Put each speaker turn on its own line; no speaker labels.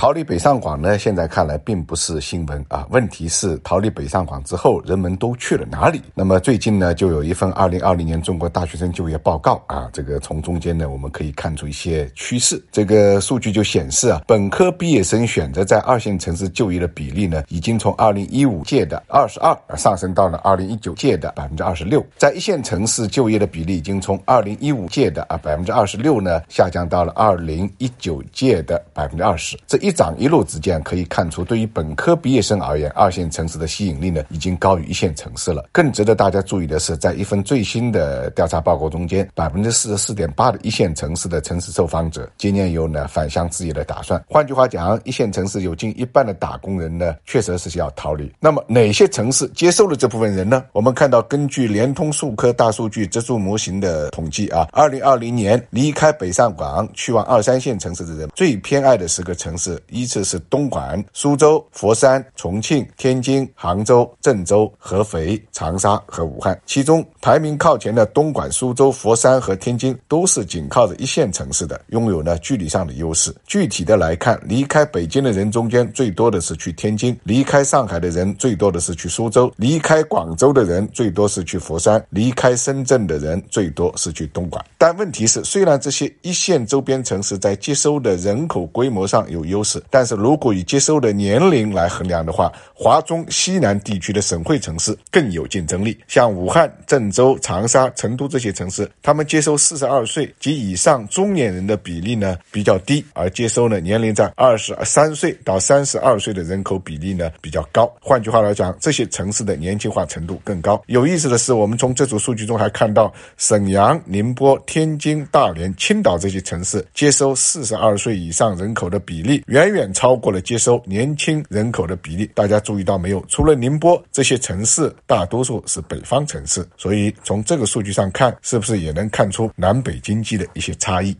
逃离北上广呢？现在看来并不是新闻啊。问题是逃离北上广之后，人们都去了哪里？那么最近呢，就有一份二零二零年中国大学生就业报告啊。这个从中间呢，我们可以看出一些趋势。这个数据就显示啊，本科毕业生选择在二线城市就业的比例呢，已经从二零一五届的二十二上升到了二零一九届的百分之二十六。在一线城市就业的比例已经从二零一五届的啊百分之二十六呢，下降到了二零一九届的百分之二十。这一一涨一落之间，可以看出，对于本科毕业生而言，二线城市的吸引力呢，已经高于一线城市了。更值得大家注意的是，在一份最新的调查报告中间，百分之四十四点八的一线城市的城市受访者今年有呢返乡置业的打算。换句话讲，一线城市有近一半的打工人呢，确实是要逃离。那么哪些城市接受了这部分人呢？我们看到，根据联通数科大数据指数模型的统计啊，二零二零年离开北上广去往二三线城市的人，最偏爱的十个城市。依次是东莞、苏州、佛山、重庆、天津、杭州、郑州、合肥、长沙和武汉。其中排名靠前的东莞、苏州、佛山和天津都是紧靠着一线城市的，拥有呢距离上的优势。具体的来看，离开北京的人中间最多的是去天津，离开上海的人最多的是去苏州，离开广州的人最多是去佛山，离开深圳的人最多是去东莞。但问题是，虽然这些一线周边城市在接收的人口规模上有优势，但是如果以接收的年龄来衡量的话，华中西南地区的省会城市更有竞争力。像武汉、郑州、长沙、成都这些城市，他们接收四十二岁及以上中年人的比例呢比较低，而接收呢年龄在二十三岁到三十二岁的人口比例呢比较高。换句话来讲，这些城市的年轻化程度更高。有意思的是，我们从这组数据中还看到，沈阳、宁波、天津、大连、青岛这些城市接收四十二岁以上人口的比例。远远超过了接收年轻人口的比例，大家注意到没有？除了宁波这些城市，大多数是北方城市，所以从这个数据上看，是不是也能看出南北经济的一些差异？